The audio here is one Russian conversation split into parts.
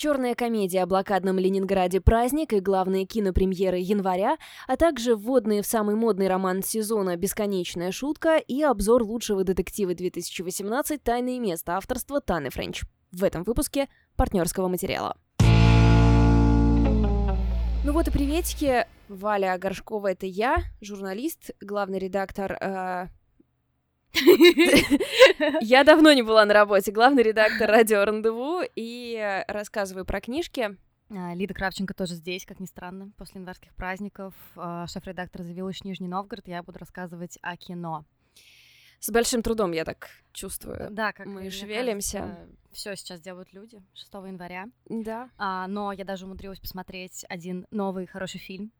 черная комедия о блокадном Ленинграде «Праздник» и главные кинопремьеры января, а также вводные в самый модный роман сезона «Бесконечная шутка» и обзор лучшего детектива 2018 «Тайное место» авторства Таны Френч. В этом выпуске партнерского материала. Ну вот и приветики. Валя Горшкова — это я, журналист, главный редактор э, я давно не была на работе, главный редактор радио Рандеву, и рассказываю про книжки. А, Лида Кравченко тоже здесь, как ни странно, после январских праздников. А, шеф-редактор заявилась Нижний Новгород, я буду рассказывать о кино. С большим трудом, я так чувствую. Да, как мы шевелимся. Все сейчас делают люди 6 января. Да. А, но я даже умудрилась посмотреть один новый хороший фильм.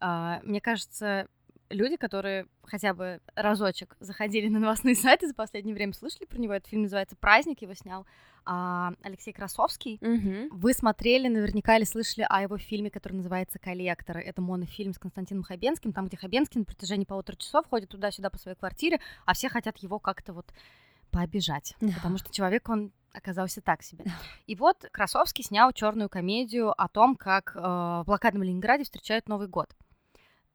А, мне кажется, люди, которые хотя бы разочек заходили на новостные сайты за последнее время, слышали про него. Этот фильм называется «Праздник», его снял а, Алексей Красовский. Угу. Вы смотрели наверняка или слышали о его фильме, который называется «Коллектор». Это монофильм с Константином Хабенским, там, где Хабенский на протяжении полутора часов ходит туда-сюда по своей квартире, а все хотят его как-то вот пообижать, потому что человек, он оказался так себе. И вот Красовский снял черную комедию о том, как э, в блокадном Ленинграде встречают Новый год.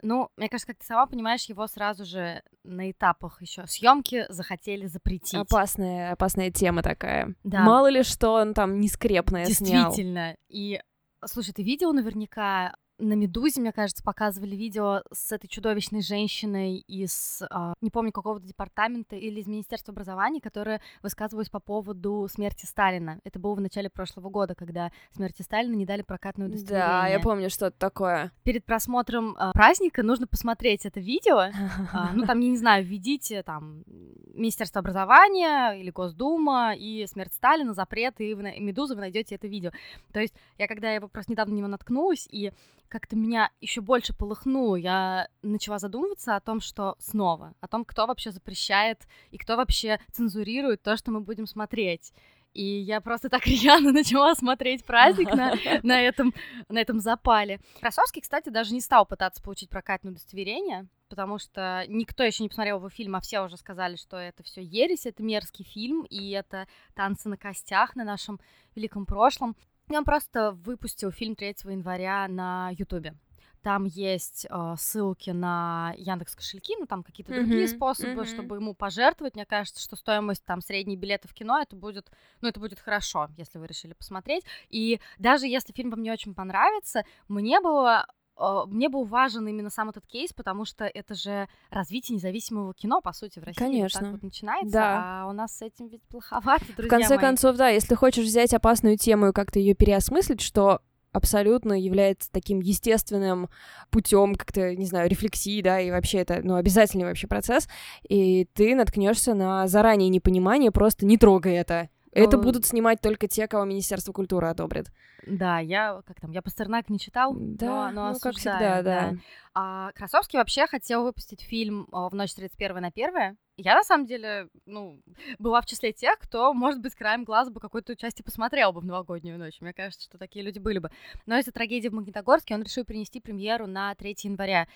Ну, мне кажется, как ты сама понимаешь, его сразу же на этапах еще съемки захотели запретить. Опасная, опасная тема такая. Да. Мало ли что он там нескрепное снял. Действительно. И слушай, ты видел наверняка на Медузе, мне кажется, показывали видео с этой чудовищной женщиной из, э, не помню, какого-то департамента или из Министерства образования, которая высказывалась по поводу смерти Сталина. Это было в начале прошлого года, когда смерти Сталина не дали прокатное удостоверение. Да, я помню что-то такое. Перед просмотром э, праздника нужно посмотреть это видео. Э, ну, там, я не знаю, введите там Министерство образования или Госдума и смерть Сталина, запрет, и Медуза, вы найдете это видео. То есть я когда его просто недавно на него наткнулась, и как-то меня еще больше полыхнуло. Я начала задумываться о том, что снова, о том, кто вообще запрещает и кто вообще цензурирует то, что мы будем смотреть. И я просто так рьяно начала смотреть праздник на, на, этом, на этом запале. Красовский, кстати, даже не стал пытаться получить прокатное удостоверение, потому что никто еще не посмотрел его фильм, а все уже сказали, что это все ересь, это мерзкий фильм, и это танцы на костях на нашем великом прошлом. Он просто выпустил фильм 3 января на Ютубе. Там есть э, ссылки на Яндекс кошельки, ну там какие-то mm-hmm, другие способы, mm-hmm. чтобы ему пожертвовать. Мне кажется, что стоимость там средней билета в кино это будет, ну это будет хорошо, если вы решили посмотреть. И даже если фильм вам не очень понравится, мне было мне был важен именно сам этот кейс, потому что это же развитие независимого кино, по сути, в России. Конечно. Вот так вот начинается, да. а у нас с этим ведь плоховато, друзья В конце мои. концов, да, если хочешь взять опасную тему и как-то ее переосмыслить, что абсолютно является таким естественным путем как-то, не знаю, рефлексии, да, и вообще это, ну, обязательный вообще процесс, и ты наткнешься на заранее непонимание, просто не трогай это. Это Но... будут снимать только те, кого Министерство культуры одобрит. Да, я как там, я Пастернак не читал, да, но, но ну, как всегда, да. да. А Красовский вообще хотел выпустить фильм в ночь 31 на 1 я, на самом деле, ну, была в числе тех, кто, может быть, краем глаза бы какой-то части посмотрел бы в новогоднюю ночь. Мне кажется, что такие люди были бы. Но из-за трагедии в Магнитогорске он решил перенести премьеру на 3 января.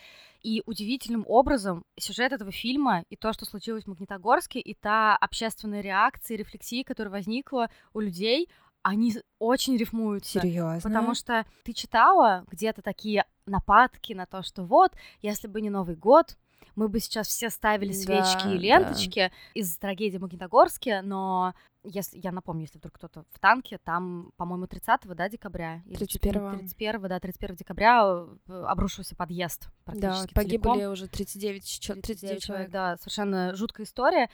И удивительным образом сюжет этого фильма и то, что случилось в Магнитогорске, и та общественная реакция, рефлексия, которая возникла у людей, они очень рифмуются. Серьезно? Потому что ты читала где-то такие нападки на то, что вот, если бы не Новый год, мы бы сейчас все ставили свечки да, и ленточки да. из трагедии Магнитогорске, но если я напомню, если вдруг кто-то в танке, там, по-моему, 30 да, декабря? 31 31 да, 31 декабря э, обрушился подъезд практически Да, погибли целиком. уже 39, 39, 39 человек. Да, совершенно жуткая история.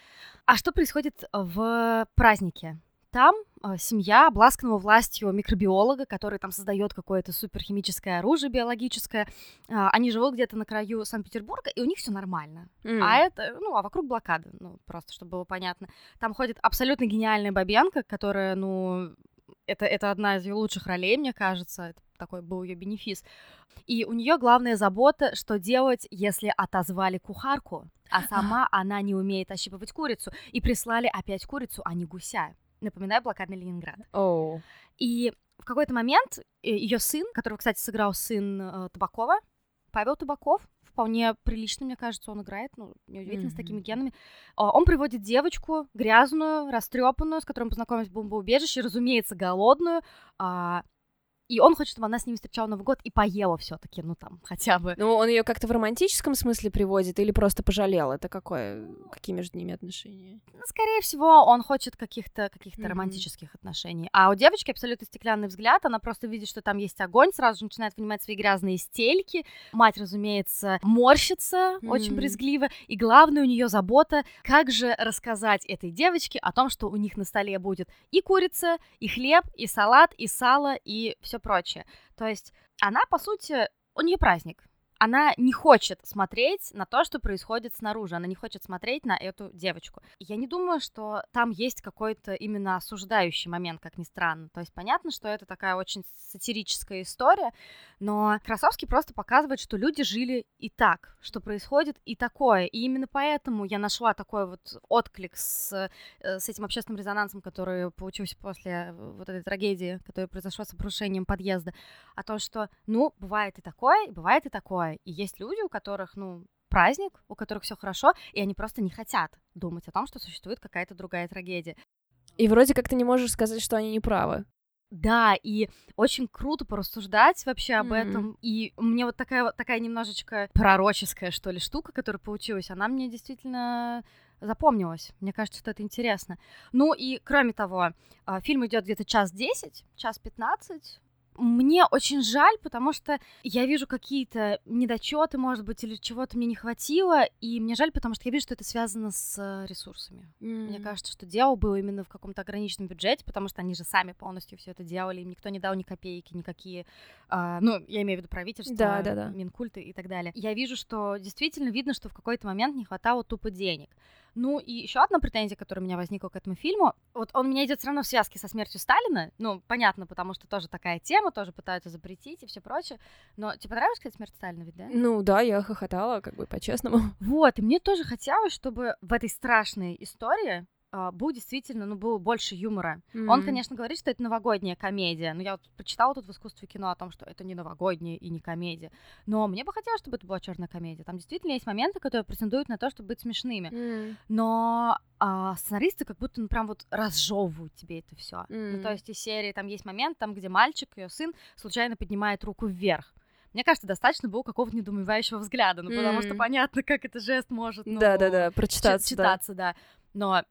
А что происходит в празднике? Там э, семья обласканного властью микробиолога, который там создает какое-то суперхимическое оружие биологическое. Э, они живут где-то на краю Санкт-Петербурга, и у них все нормально. Mm. А это, ну, а вокруг блокада, ну, просто чтобы было понятно. Там ходит абсолютно гениальная Бабенко, которая, ну, это, это одна из ее лучших ролей, мне кажется. Это такой был ее бенефис. И у нее главная забота, что делать, если отозвали кухарку, а сама она не умеет ощипывать курицу. И прислали опять курицу, а не гуся. Напоминаю, блокадный Ленинград. Oh. И в какой-то момент э, ее сын, которого, кстати, сыграл сын э, Табакова, Павел Табаков, вполне прилично, мне кажется, он играет, ну, неудивительно, mm-hmm. с такими генами. А, он приводит девочку грязную, растрепанную, с которой он познакомился в бомбоубежище, разумеется, голодную, а, И он хочет, чтобы она с ним встречала Новый год и поела все таки ну там, хотя бы. Ну, он ее как-то в романтическом смысле приводит или просто пожалел? Это какое? Какие между ними отношения? Ну, скорее всего, он хочет каких-то каких Мгм. романтических отношений. А у девочки абсолютно стеклянный взгляд, она просто видит, что там есть огонь, сразу же начинает вынимать свои грязные стельки. Мать, разумеется, морщится очень Мгм. брезгливо. И главное у нее забота, как же рассказать этой девочке о том, что у них на столе будет и курица, и хлеб, и салат, и сало, и все прочее. То есть она, по сути, у нее праздник. Она не хочет смотреть на то, что происходит снаружи. Она не хочет смотреть на эту девочку. Я не думаю, что там есть какой-то именно осуждающий момент, как ни странно. То есть понятно, что это такая очень сатирическая история, но Красовский просто показывает, что люди жили и так, что происходит и такое. И именно поэтому я нашла такой вот отклик с, э, с этим общественным резонансом, который получился после вот этой трагедии, которая произошла с обрушением подъезда, о том, что, ну, бывает и такое, бывает и такое. И есть люди, у которых, ну, праздник, у которых все хорошо, и они просто не хотят думать о том, что существует какая-то другая трагедия. И вроде как ты не можешь сказать, что они не правы. Да, и очень круто порассуждать вообще об Мгм. этом. И мне вот такая вот такая немножечко пророческая, что ли, штука, которая получилась, она мне действительно запомнилась. Мне кажется, что это интересно. Ну и кроме того, а, фильм идет где-то час десять, час пятнадцать. Мне очень жаль, потому что я вижу какие-то недочеты, может быть, или чего-то мне не хватило, и мне жаль, потому что я вижу, что это связано с э, ресурсами. Мне кажется, что дело было именно в каком-то ограниченном бюджете, потому что они же сами полностью все это делали, им никто не дал ни копейки, никакие, а, ну, я имею в виду правительство, Да, да, да. Минкульты и так далее. Я вижу, что действительно видно, что в какой-то момент не хватало тупо денег. Ну и еще одна претензия, которая у меня возникла к этому фильму, вот он у меня идет все равно в связке со смертью Сталина, ну понятно, потому что тоже такая тема, тоже пытаются запретить и все прочее. Но тебе понравилась, кстати, смерть Сталина, ведь да? Ну да, я хохотала, как бы по-честному. Вот, и мне тоже хотелось, чтобы в этой страшной истории был действительно, ну, было больше юмора. Он, М. конечно, говорит, что это новогодняя комедия, но я вот прочитала тут в искусстве кино о том, что это не новогодняя и не комедия. Но мне бы хотелось, чтобы это была черная комедия. Там действительно есть моменты, которые претендуют на то, чтобы быть смешными. М. Но а, сценаристы как будто ну, прям вот разжевывают тебе это все. Ну, М. то есть из серии там есть момент, там, где мальчик, ее сын, случайно поднимает руку вверх. Мне кажется, достаточно было какого-то недоумевающего взгляда, ну, потому что понятно, как это жест может, ну, чи- прочитаться, да. читаться, да. Но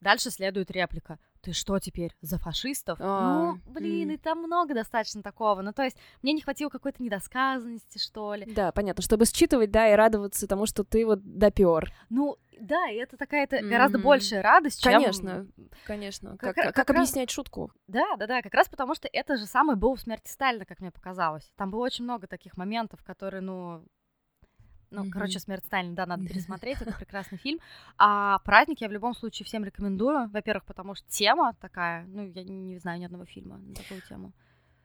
дальше следует реплика. Ты что теперь, за фашистов? А, ну, блин, м. и там много достаточно такого. Ну, то есть, мне не хватило какой-то недосказанности, что ли. Да, понятно, чтобы считывать, да, и радоваться тому, что ты вот допер. Ну, да, и это такая-то гораздо Мгм. большая радость, чем... Конечно, конечно. Как Как, как как раз- объяснять шутку? Да, да, да, как раз потому, что это же самое было в смерти Сталина, как мне показалось. Там было очень много таких моментов, которые, ну, ну, Мгм. короче, смерть Сталина, да, надо пересмотреть, это прекрасный фильм. А праздник я в любом случае всем рекомендую. Во-первых, потому что тема такая, ну, я не знаю ни одного фильма на такую тему.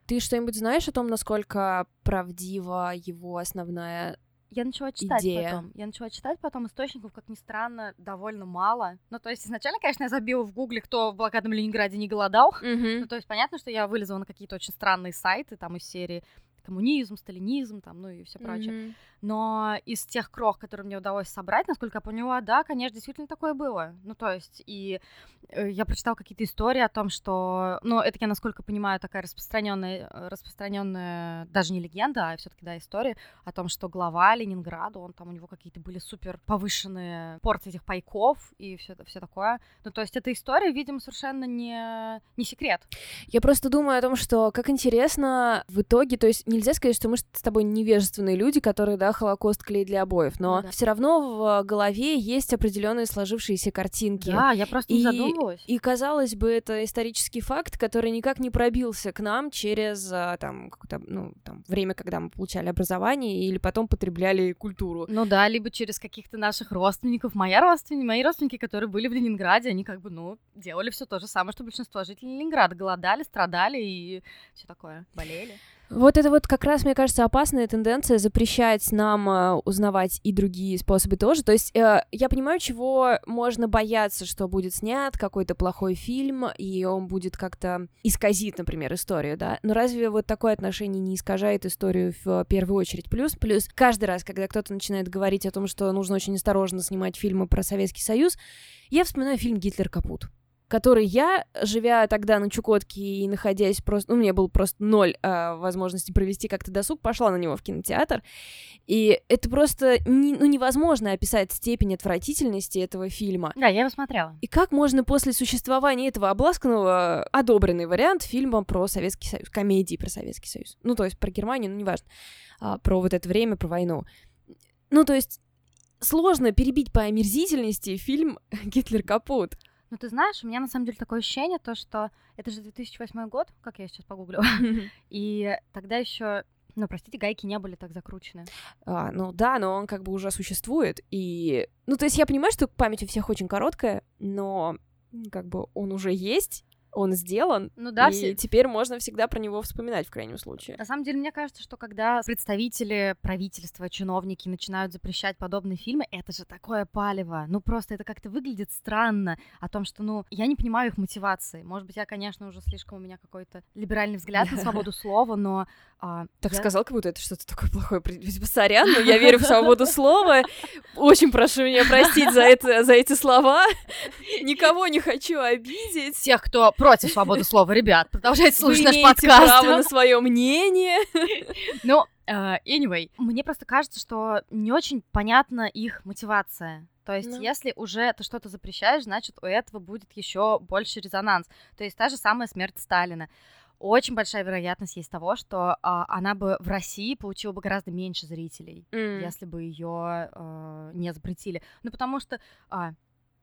Ты что-нибудь знаешь о том, насколько правдива его основная... Я начала читать Идея. потом. Я начала читать потом источников, как ни странно, довольно мало. Ну, то есть изначально, конечно, я забила в гугле, кто в блокадном Ленинграде не голодал. Ну, то есть понятно, что я вылезла на какие-то очень странные сайты, там из серии коммунизм, сталинизм, там, ну и все прочее. Мгм. Но из тех крох, которые мне удалось собрать, насколько я поняла, да, конечно, действительно такое было. Ну, то есть, и э, я прочитала какие-то истории о том, что, ну, это я, насколько понимаю, такая распространенная, распространенная даже не легенда, а все-таки, да, история о том, что глава Ленинграда, он там, у него какие-то были супер повышенные порции этих пайков и все, все такое. Ну, то есть, эта история, видимо, совершенно не, не секрет. Я просто думаю о том, что как интересно в итоге, то есть нельзя сказать, что мы с тобой невежественные люди, которые, да, Холокост клеит для обоев, но Ну да. все равно в голове есть определенные сложившиеся картинки. Да, я просто не И- задумывалась. И казалось бы, это исторический факт, который никак не пробился к нам через а, там, ну, там, время, когда мы получали образование или потом потребляли культуру. Ну да, либо через каких-то наших родственников. Моя родственники, мои родственники, которые были в Ленинграде, они как бы, ну, делали все то же самое, что большинство жителей Ленинграда. Голодали, страдали и все такое. Болели. Вот это вот как раз, мне кажется, опасная тенденция запрещать нам э, узнавать и другие способы тоже. То есть э, я понимаю, чего можно бояться, что будет снят какой-то плохой фильм, и он будет как-то исказить, например, историю, да? Но разве вот такое отношение не искажает историю в первую очередь? Плюс, плюс каждый раз, когда кто-то начинает говорить о том, что нужно очень осторожно снимать фильмы про Советский Союз, я вспоминаю фильм «Гитлер капут» который я, живя тогда на Чукотке и находясь просто... Ну, у меня был просто ноль э, возможности провести как-то досуг, пошла на него в кинотеатр. И это просто не, ну, невозможно описать степень отвратительности этого фильма. Да, я его смотрела. И как можно после существования этого обласканного одобренный вариант фильма про Советский Союз, комедии про Советский Союз, ну, то есть про Германию, ну, неважно, а, про вот это время, про войну. Ну, то есть сложно перебить по омерзительности фильм «Гитлер капут». Ну, ты знаешь, у меня на самом деле такое ощущение, то, что это же 2008 год, как я сейчас погуглю, и тогда еще ну, простите, гайки не были так закручены. А, ну да, но он как бы уже существует. И. Ну, то есть я понимаю, что память у всех очень короткая, но как бы он уже есть, он сделан, ну да, и все... теперь можно всегда про него вспоминать в крайнем случае. На самом деле, мне кажется, что когда представители правительства, чиновники начинают запрещать подобные фильмы, это же такое палево. Ну просто это как-то выглядит странно о том, что, ну, я не понимаю их мотивации. Может быть, я, конечно, уже слишком у меня какой-то либеральный взгляд на свободу слова, но а, так я... сказал, как будто это что-то такое плохое. Сорян, но я верю в свободу слова. Очень прошу меня простить за, это, за эти слова. Никого не хочу обидеть. Тех, кто против свободы слова, ребят, продолжайте слушать наш подкаст. право на свое мнение. Ну, uh, anyway, мне просто кажется, что не очень понятна их мотивация. То есть, ну. если уже ты что-то запрещаешь, значит, у этого будет еще больше резонанс. То есть, та же самая смерть Сталина очень большая вероятность есть того, что а, она бы в России получила бы гораздо меньше зрителей, mm. если бы ее а, не запретили. Ну, потому что а,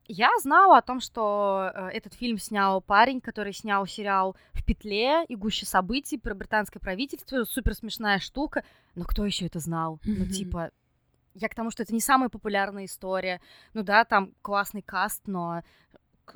я знала о том, что э, этот фильм снял парень, который снял сериал «В петле» и «Гуще событий» про британское правительство. Супер смешная штука. Но кто еще это знал? Mm-hmm. Ну, типа, я к тому, что это не самая популярная история. Ну да, там классный каст, но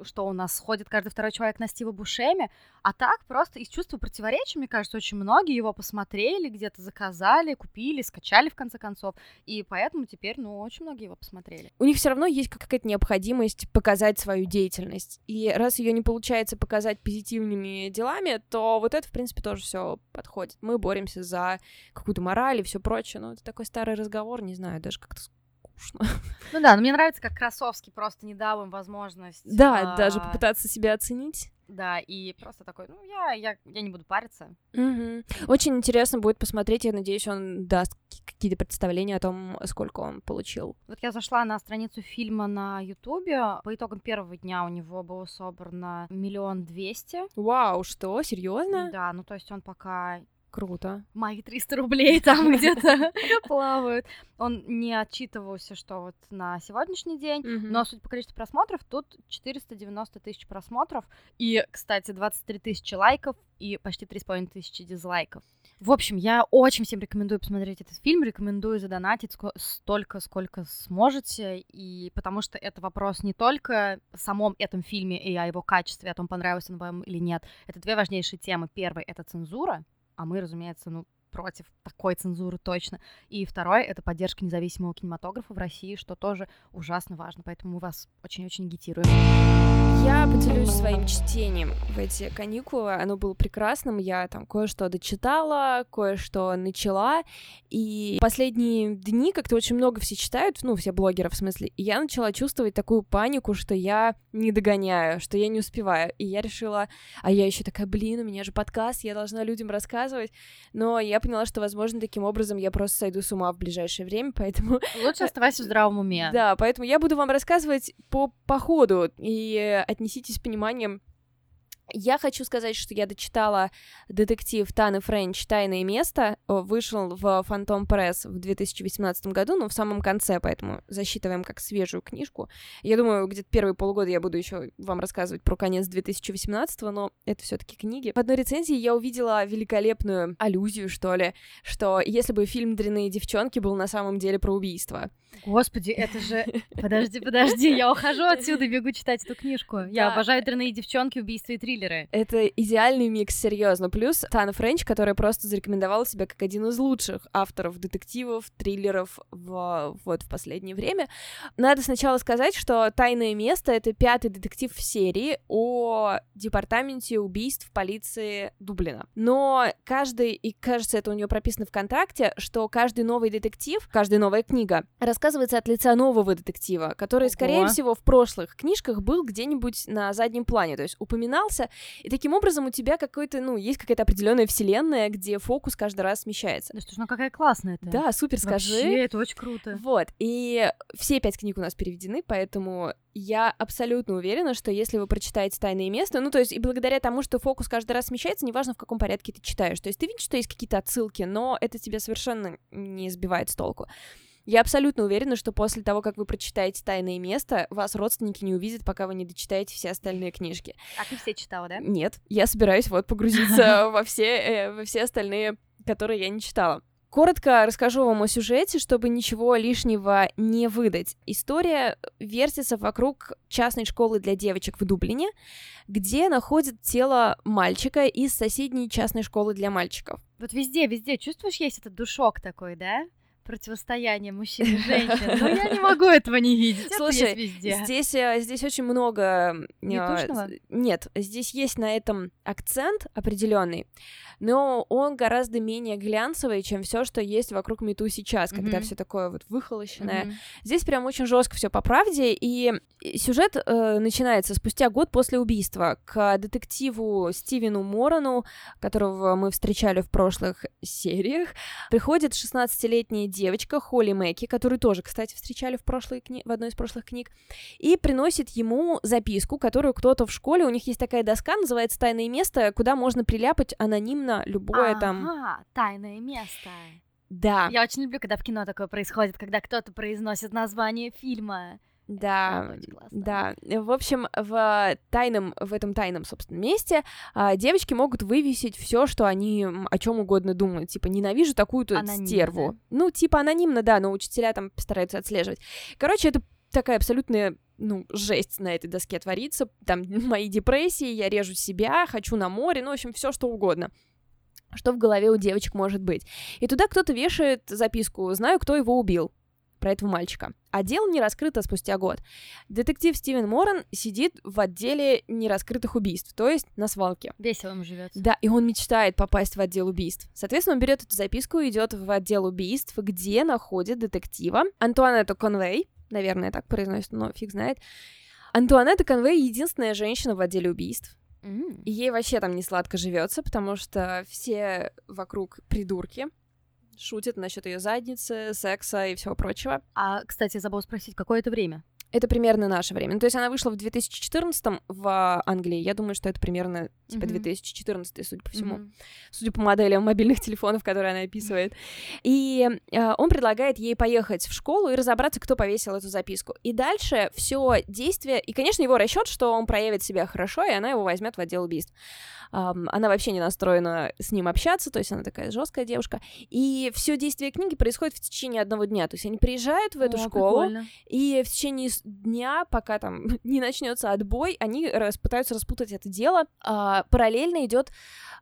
что у нас ходит каждый второй человек на Стива Бушеме, а так просто из чувства противоречия, мне кажется, очень многие его посмотрели, где-то заказали, купили, скачали в конце концов, и поэтому теперь, ну, очень многие его посмотрели. У них все равно есть какая-то необходимость показать свою деятельность, и раз ее не получается показать позитивными делами, то вот это, в принципе, тоже все подходит. Мы боремся за какую-то мораль и все прочее, но это такой старый разговор, не знаю, даже как-то скучно. Ну да, но мне нравится, как Красовский просто не дал им возможность... Да, а... даже попытаться себя оценить. Да, и просто такой, ну, я, я, я не буду париться. Угу. Очень интересно будет посмотреть, я надеюсь, он даст какие-то представления о том, сколько он получил. Вот я зашла на страницу фильма на Ютубе, по итогам первого дня у него было собрано миллион двести. Вау, что, серьезно? Да, ну то есть он пока Круто. Мои 300 рублей там где-то плавают. Он не отчитывался, что вот на сегодняшний день, но, судя по количеству просмотров, тут 490 тысяч просмотров. И, кстати, 23 тысячи лайков и почти 3,5 тысячи дизлайков. В общем, я очень всем рекомендую посмотреть этот фильм, рекомендую задонатить столько, сколько сможете, и потому что это вопрос не только о самом этом фильме и о его качестве, о том, понравился он вам или нет. Это две важнейшие темы. Первый — это цензура, а мы, разумеется, ну, против такой цензуры точно. И второе — это поддержка независимого кинематографа в России, что тоже ужасно важно, поэтому мы вас очень-очень агитируем. Я поделюсь своим чтением в эти каникулы. Оно было прекрасным. Я там кое-что дочитала, кое-что начала. И последние дни как-то очень много все читают, ну, все блогеры в смысле. И я начала чувствовать такую панику, что я не догоняю, что я не успеваю. И я решила, а я еще такая, блин, у меня же подкаст, я должна людям рассказывать. Но я поняла, что, возможно, таким образом я просто сойду с ума в ближайшее время, поэтому... Лучше оставайся в здравом уме. Да, поэтому я буду вам рассказывать по, по ходу, и отнеситесь с пониманием я хочу сказать, что я дочитала детектив Таны Френч «Тайное место». Вышел в Фантом Пресс в 2018 году, но в самом конце, поэтому засчитываем как свежую книжку. Я думаю, где-то первые полгода я буду еще вам рассказывать про конец 2018, но это все таки книги. В одной рецензии я увидела великолепную аллюзию, что ли, что если бы фильм «Дрянные девчонки» был на самом деле про убийство. Господи, это же... Подожди, подожди, я ухожу отсюда, бегу читать эту книжку. Я обожаю «Дрянные девчонки», «Убийство и три триллеры. Это идеальный микс, серьезно. Плюс Тана Френч, которая просто зарекомендовала себя как один из лучших авторов детективов, триллеров в, вот в последнее время. Надо сначала сказать, что «Тайное место» — это пятый детектив в серии о департаменте убийств полиции Дублина. Но каждый, и кажется, это у нее прописано в контракте, что каждый новый детектив, каждая новая книга рассказывается от лица нового детектива, который, Ого. скорее всего, в прошлых книжках был где-нибудь на заднем плане, то есть упоминался, и таким образом у тебя какой-то, ну, есть какая-то определенная вселенная, где фокус каждый раз смещается. Да что ж, ну какая классная это. Да, супер, скажи. Вообще, это очень круто. Вот, и все пять книг у нас переведены, поэтому я абсолютно уверена, что если вы прочитаете «Тайное место», ну, то есть и благодаря тому, что фокус каждый раз смещается, неважно, в каком порядке ты читаешь, то есть ты видишь, что есть какие-то отсылки, но это тебя совершенно не сбивает с толку. Я абсолютно уверена, что после того, как вы прочитаете «Тайное место», вас родственники не увидят, пока вы не дочитаете все остальные книжки. А ты все читала, да? Нет, я собираюсь вот погрузиться во все, э, во все остальные, которые я не читала. Коротко расскажу вам о сюжете, чтобы ничего лишнего не выдать. История вертится вокруг частной школы для девочек в Дублине, где находят тело мальчика из соседней частной школы для мальчиков. Вот везде, везде чувствуешь, есть этот душок такой, да? Противостояние мужчин и женщин. Но я не могу этого не видеть. Слушай, везде. здесь э, здесь очень много. Нетушного? Нет, здесь есть на этом акцент определенный, но он гораздо менее глянцевый, чем все, что есть вокруг Мету сейчас, mm-hmm. когда все такое вот выхолощенное. Mm-hmm. Здесь прям очень жестко все по правде, и сюжет э, начинается спустя год после убийства к детективу Стивену Морону, которого мы встречали в прошлых сериях, приходит 16-летняя девочка Холли Мэки, которую тоже, кстати, встречали в, прошлой кни... в одной из прошлых книг, и приносит ему записку, которую кто-то в школе, у них есть такая доска, называется «Тайное место», куда можно приляпать анонимно любое ага, там... Ага, тайное место. Да. Я очень люблю, когда в кино такое происходит, когда кто-то произносит название фильма. Да, да. В общем, в тайном, в этом тайном, собственно, месте а, девочки могут вывесить все, что они о чем угодно думают. Типа, ненавижу такую-то стерву. Ну, типа анонимно, да, но учителя там постараются отслеживать. Короче, это такая абсолютная ну, жесть на этой доске творится. Там мои депрессии, я режу себя, хочу на море, ну, в общем, все что угодно что в голове у девочек может быть. И туда кто-то вешает записку «Знаю, кто его убил» про этого мальчика. А дело не раскрыто спустя год. Детектив Стивен Моран сидит в отделе нераскрытых убийств, то есть на свалке. Весело ему живет. Да, и он мечтает попасть в отдел убийств. Соответственно, он берет эту записку и идет в отдел убийств, где находит детектива Антуанетту Конвей, наверное, так произносит, но фиг знает. Антуанетта Конвей единственная женщина в отделе убийств. Mm. И ей вообще там не сладко живется, потому что все вокруг придурки шутят насчет ее задницы, секса и всего прочего. А, кстати, забыл спросить, какое это время? Это примерно наше время. Ну, то есть она вышла в 2014 в Англии. Я думаю, что это примерно типа mm-hmm. 2014, судя по всему. Mm-hmm. Судя по моделям мобильных телефонов, которые она описывает. И э, он предлагает ей поехать в школу и разобраться, кто повесил эту записку. И дальше все действие... И, конечно, его расчет, что он проявит себя хорошо, и она его возьмет в отдел убийств. Она вообще не настроена с ним общаться, то есть она такая жесткая девушка. И все действие книги происходит в течение одного дня. То есть они приезжают в эту О, школу, прикольно. и в течение дня, пока там не начнется отбой, они рас, пытаются распутать это дело. А, параллельно идет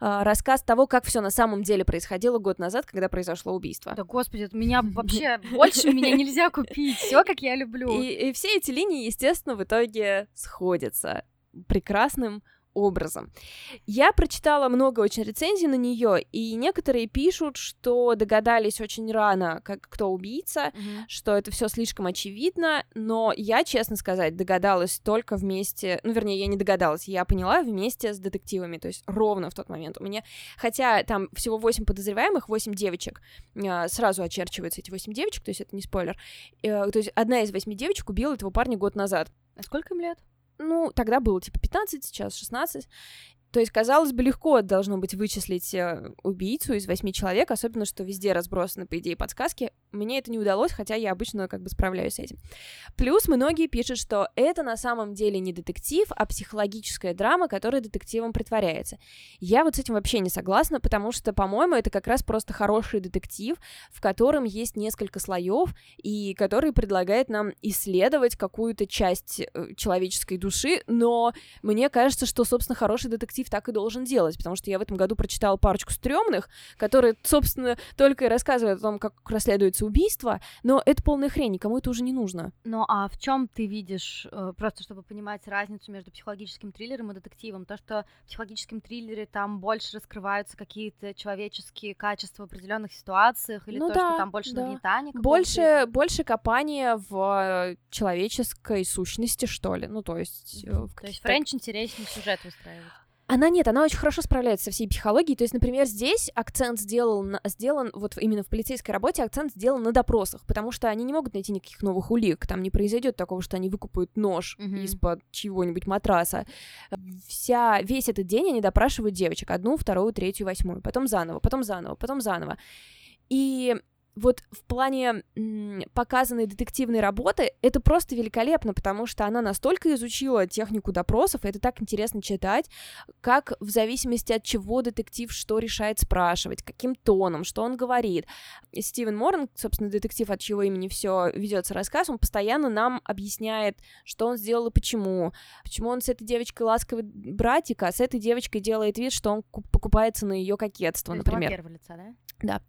а, рассказ того, как все на самом деле происходило год назад, когда произошло убийство. Да, господи, меня вообще больше меня нельзя купить. Все, как я люблю. И, и все эти линии, естественно, в итоге сходятся прекрасным образом. Я прочитала много очень рецензий на нее, и некоторые пишут, что догадались очень рано, как кто убийца, mm-hmm. что это все слишком очевидно, но я, честно сказать, догадалась только вместе, ну, вернее, я не догадалась, я поняла вместе с детективами, то есть ровно в тот момент. У меня, хотя там всего 8 подозреваемых, 8 девочек, а, сразу очерчиваются эти 8 девочек, то есть это не спойлер, э, то есть одна из 8 девочек убила этого парня год назад. А сколько им лет? Ну, тогда было типа 15, сейчас 16. То есть, казалось бы, легко должно быть вычислить э, убийцу из восьми человек, особенно, что везде разбросаны, по идее, подсказки. мне это не удалось, хотя я обычно как бы справляюсь с этим. Плюс многие пишут, что это на самом деле не детектив, а психологическая драма, которая детективом притворяется. Я вот с этим вообще не согласна, потому что, по-моему, это как раз просто хороший детектив, в котором есть несколько слоев, и который предлагает нам исследовать какую-то часть э, человеческой души, но мне кажется, что, собственно, хороший детектив так и должен делать, потому что я в этом году прочитала парочку стрёмных, которые, собственно, только и рассказывают о том, как расследуется убийство, но это полная хрень, никому это уже не нужно. Ну а в чем ты видишь, э, просто чтобы понимать разницу между психологическим триллером и детективом, то, что в психологическом триллере там больше раскрываются какие-то человеческие качества в определенных ситуациях, или ну то, да, что там больше да. нагнетания? Больше, больше копания в человеческой сущности, что ли. Ну, то есть... Mm-hmm. То есть Френч интереснее сюжет выстраивает. Она нет, она очень хорошо справляется со всей психологией. То есть, например, здесь акцент сделал на, сделан, вот именно в полицейской работе акцент сделан на допросах, потому что они не могут найти никаких новых улик. Там не произойдет такого, что они выкупают нож mm-hmm. из-под чего-нибудь матраса. Вся, весь этот день они допрашивают девочек. Одну, вторую, третью, восьмую. Потом заново, потом заново, потом заново. И вот в плане показанной детективной работы это просто великолепно, потому что она настолько изучила технику допросов, и это так интересно читать, как в зависимости от чего детектив что решает спрашивать, каким тоном, что он говорит. Стивен Морн, собственно, детектив, от чего имени все ведется рассказ, он постоянно нам объясняет, что он сделал и почему, почему он с этой девочкой ласковый братик, а с этой девочкой делает вид, что он покупается на ее кокетство, например. лица, да? Да.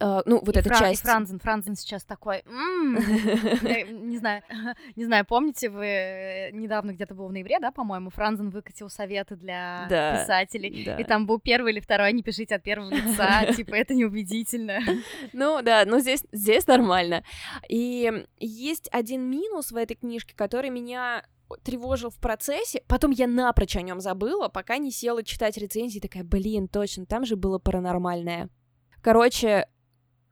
Uh, ну, вот и эта Фра- часть. Франзен, Франзен сейчас такой, не знаю, не знаю, помните, вы э, недавно где-то был в ноябре, да, по-моему, Франзен выкатил советы для писателей, и там был первый или второй, не пишите от первого лица, типа, это неубедительно. Ну, да, но здесь, здесь нормально. И есть один минус в этой книжке, который меня тревожил в процессе, потом я напрочь о нем забыла, пока не села читать рецензии, такая, блин, точно, там же было паранормальное. Короче,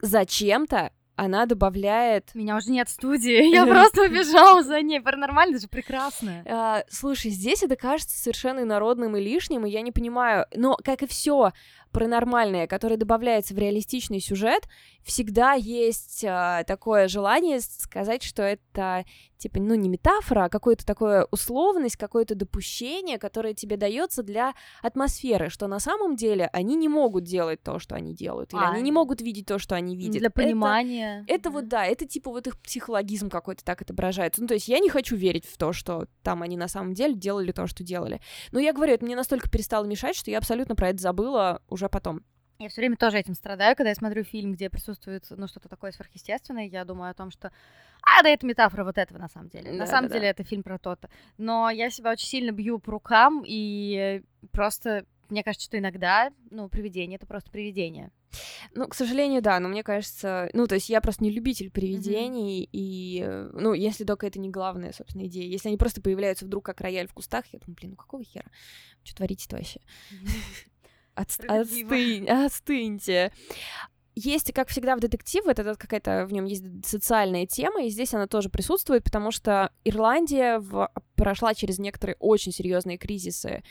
зачем-то она добавляет... Меня уже нет в студии, я просто убежала за ней. Паранормально же прекрасно. А, слушай, здесь это кажется совершенно инородным и лишним, и я не понимаю. Но, как и все паранормальное, которое добавляется в реалистичный сюжет, всегда есть а, такое желание сказать, что это типа, ну, не метафора, а какое-то такое условность, какое-то допущение, которое тебе дается для атмосферы, что на самом деле они не могут делать то, что они делают, или а, они не могут видеть то, что они видят. Для понимания. Это, это вот, да, это типа вот их психологизм какой-то так отображается. Ну, то есть я не хочу верить в то, что там они на самом деле делали то, что делали. Но я говорю, это мне настолько перестало мешать, что я абсолютно про это забыла уже потом. Я все время тоже этим страдаю, когда я смотрю фильм, где присутствует ну, что-то такое сверхъестественное, я думаю о том, что а, да, это метафора вот этого на самом деле. Да, на самом да, деле да. это фильм про то-то. Но я себя очень сильно бью по рукам, и просто мне кажется, что иногда, ну, привидение это просто привидение. Ну, к сожалению, да, но мне кажется, ну, то есть я просто не любитель привидений, mm-hmm. и, ну, если только это не главная, собственно, идея. Если они просто появляются вдруг как рояль в кустах, я думаю, блин, ну какого хера? Что творите-то вообще? Отстынь, остыньте. Есть, как всегда, в детективе, это какая-то в нем есть социальная тема, и здесь она тоже присутствует, потому что Ирландия в, прошла через некоторые очень серьезные кризисы.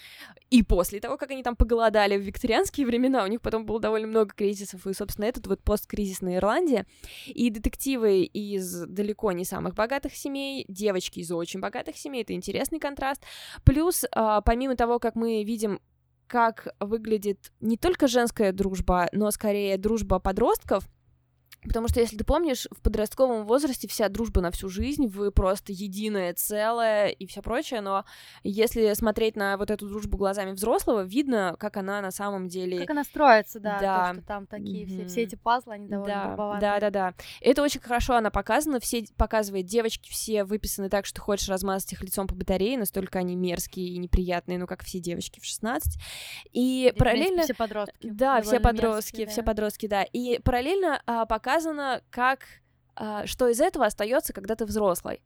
И после того, как они там поголодали в викторианские времена, у них потом было довольно много кризисов, и, собственно, этот вот посткризисная Ирландия. И детективы из далеко не самых богатых семей, девочки из очень богатых семей, это интересный контраст. Плюс, а, помимо того, как мы видим как выглядит не только женская дружба, но скорее дружба подростков, Потому что, если ты помнишь, в подростковом возрасте вся дружба на всю жизнь, вы просто единое целое и все прочее, но если смотреть на вот эту дружбу глазами взрослого, видно, как она на самом деле... Как она строится, да, да. То, что там такие mm-hmm. все, все эти пазлы, они довольно да, грубоватые. Да, да, да. Это очень хорошо она показана, все показывает девочки, все выписаны так, что хочешь размазать их лицом по батарее, настолько они мерзкие и неприятные, ну, как все девочки в 16. И, и параллельно... все подростки. Да, все подростки, мерзкие, все да. подростки, да. И параллельно а, показывает показано, как а, что из этого остается, когда ты взрослый.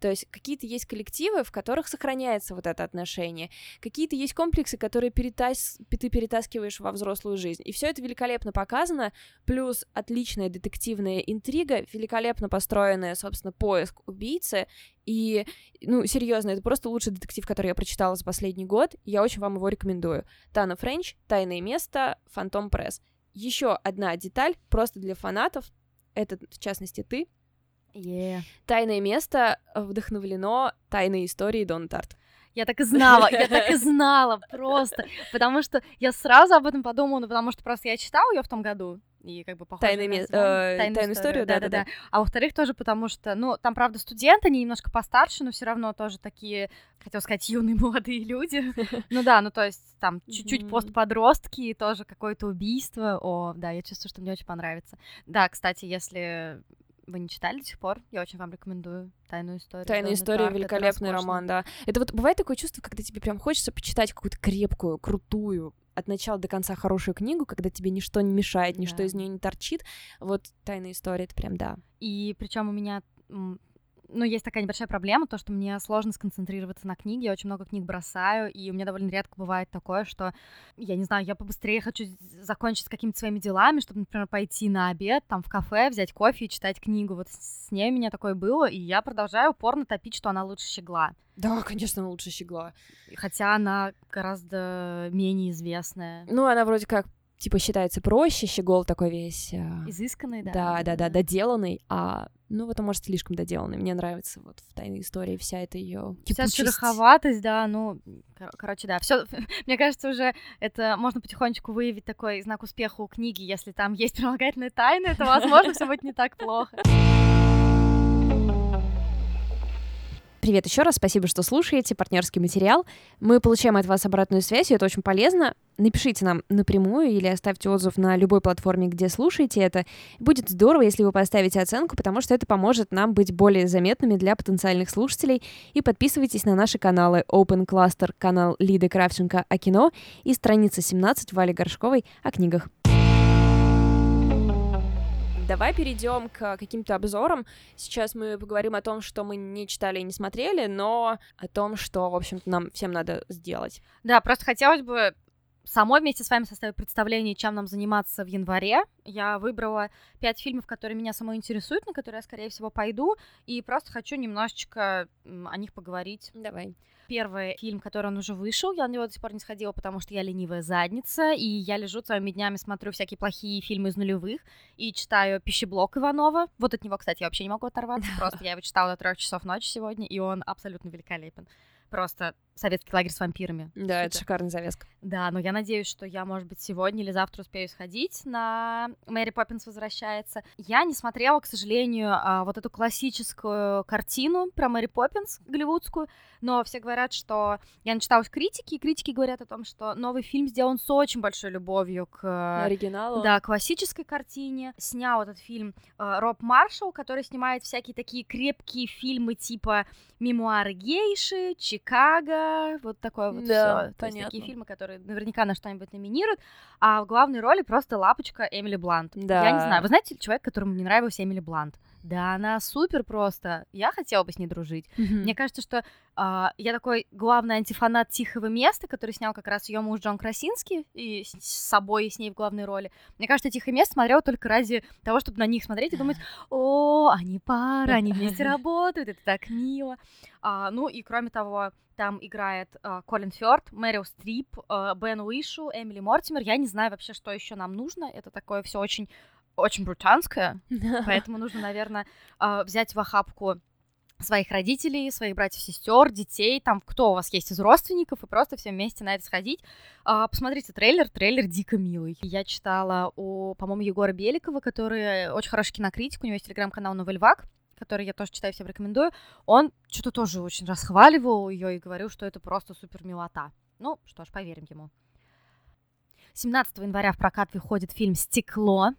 То есть какие-то есть коллективы, в которых сохраняется вот это отношение, какие-то есть комплексы, которые перетас... ты перетаскиваешь во взрослую жизнь. И все это великолепно показано, плюс отличная детективная интрига, великолепно построенная, собственно, поиск убийцы. И, ну, серьезно, это просто лучший детектив, который я прочитала за последний год. Я очень вам его рекомендую. Тана Френч, Тайное место, Фантом Пресс. Еще одна деталь, просто для фанатов, это, в частности, ты. Yeah. Тайное место вдохновлено тайной историей Дон Тарт. Я так и знала, я так и знала просто, потому что я сразу об этом подумала, ну, потому что просто я читала ее в том году, и как бы похоже Тайный на э, тайную, тайную историю, да-да-да. А во-вторых, тоже потому что, ну, там, правда, студенты, они немножко постарше, но все равно тоже такие, хотел сказать, юные молодые люди. Ну да, ну то есть там чуть-чуть Мгм. постподростки, и тоже какое-то убийство. О, да, я чувствую, что мне очень понравится. Да, кстати, если вы не читали до сих пор, я очень вам рекомендую «Тайную историю». Тайная Донны история, Тарт. Это великолепный роман, да. Это вот бывает такое чувство, когда тебе прям хочется почитать какую-то крепкую, крутую, от начала до конца хорошую книгу, когда тебе ничто не мешает, ничто Да. из нее не торчит. Вот тайная история, это прям да. И причем у меня, ну, есть такая небольшая проблема, то, что мне сложно сконцентрироваться на книге, я очень много книг бросаю, и у меня довольно редко бывает такое, что, я не знаю, я побыстрее хочу закончить с какими-то своими делами, чтобы, например, пойти на обед, там, в кафе, взять кофе и читать книгу. Вот с с ней у меня такое было, и я продолжаю упорно топить, что она лучше щегла. Да, конечно, она лучше щегла. Хотя она гораздо менее известная. Ну, она вроде как, типа, считается проще, щегол такой весь... э, Изысканной, да. Да, да, да, доделанный, а ну вот, а может, слишком доделанный. Мне нравится вот в тайной истории вся эта ее Вся шероховатость, да, ну, кор- короче, да, все, мне кажется, уже это можно потихонечку выявить такой знак успеха у книги, если там есть прилагательные тайны, то, возможно, все будет не так плохо. Привет еще раз, спасибо, что слушаете партнерский материал. Мы получаем от вас обратную связь, и это очень полезно. Напишите нам напрямую или оставьте отзыв на любой платформе, где слушаете это. Будет здорово, если вы поставите оценку, потому что это поможет нам быть более заметными для потенциальных слушателей. И подписывайтесь на наши каналы Open Cluster, канал Лиды Кравченко о кино и страница 17 Вали Горшковой о книгах. Давай перейдем к каким-то обзорам. Сейчас мы поговорим о том, что мы не читали и не смотрели, но о том, что, в общем-то, нам всем надо сделать. Да, просто хотелось бы самой вместе с вами составить представление, чем нам заниматься в январе. Я выбрала пять фильмов, которые меня самой интересуют, на которые я, скорее всего, пойду, и просто хочу немножечко о них поговорить. Давай. Первый фильм, который он уже вышел, я на него до сих пор не сходила, потому что я ленивая задница, и я лежу целыми днями, смотрю всякие плохие фильмы из нулевых, и читаю «Пищеблок» Иванова. Вот от него, кстати, я вообще не могу оторваться, просто я его читала до трех часов ночи сегодня, и он абсолютно великолепен. Просто советский лагерь с вампирами. Да, это Супер. шикарная завязка. Да, но я надеюсь, что я, может быть, сегодня или завтра успею сходить на Мэри Поппинс возвращается. Я не смотрела, к сожалению, а, вот эту классическую картину про Мэри Поппинс голливудскую, но все говорят, что я начиталась критики, и критики говорят о том, что новый фильм сделан с очень большой любовью к Оригинал. да, классической картине. Снял этот фильм э, Роб Маршалл, который снимает всякие такие крепкие фильмы типа «Мемуары гейши», «Чикаго», вот такое вот Да, все. То есть такие фильмы, которые наверняка на что-нибудь номинируют. А в главной роли просто лапочка Эмили Блант. Да. Я не знаю, вы знаете человек, которому не нравилась Эмили Блант? Да, она супер просто. Я хотела бы с ней дружить. Мгм. Мне кажется, что а, я такой главный антифанат «Тихого места», который снял как раз ее муж Джон Красинский, и с с собой, и с ней в главной роли. Мне кажется, «Тихое место» смотрела только ради того, чтобы на них смотреть и думать, о, они пара, они вместе работают, это так мило. А, ну и кроме того, там играет а, Колин Фёрд, Мэрил Стрип, а, Бен Уишу, Эмили Мортимер. Я не знаю вообще, что еще нам нужно. Это такое все очень очень британское, Поэтому нужно, наверное, а, взять в охапку своих родителей, своих братьев, сестер, детей, там, кто у вас есть из родственников, и просто все вместе на это сходить. А, Посмотрите трейлер, трейлер дико милый. Я читала у, по-моему, Егора Беликова, который очень хороший кинокритик, у него есть телеграм-канал «Новый львак», который я тоже читаю, всем рекомендую. Он что-то тоже очень расхваливал ее и говорил, что это просто супер милота. Ну, что ж, поверим ему. 17 января в прокат выходит фильм «Стекло»,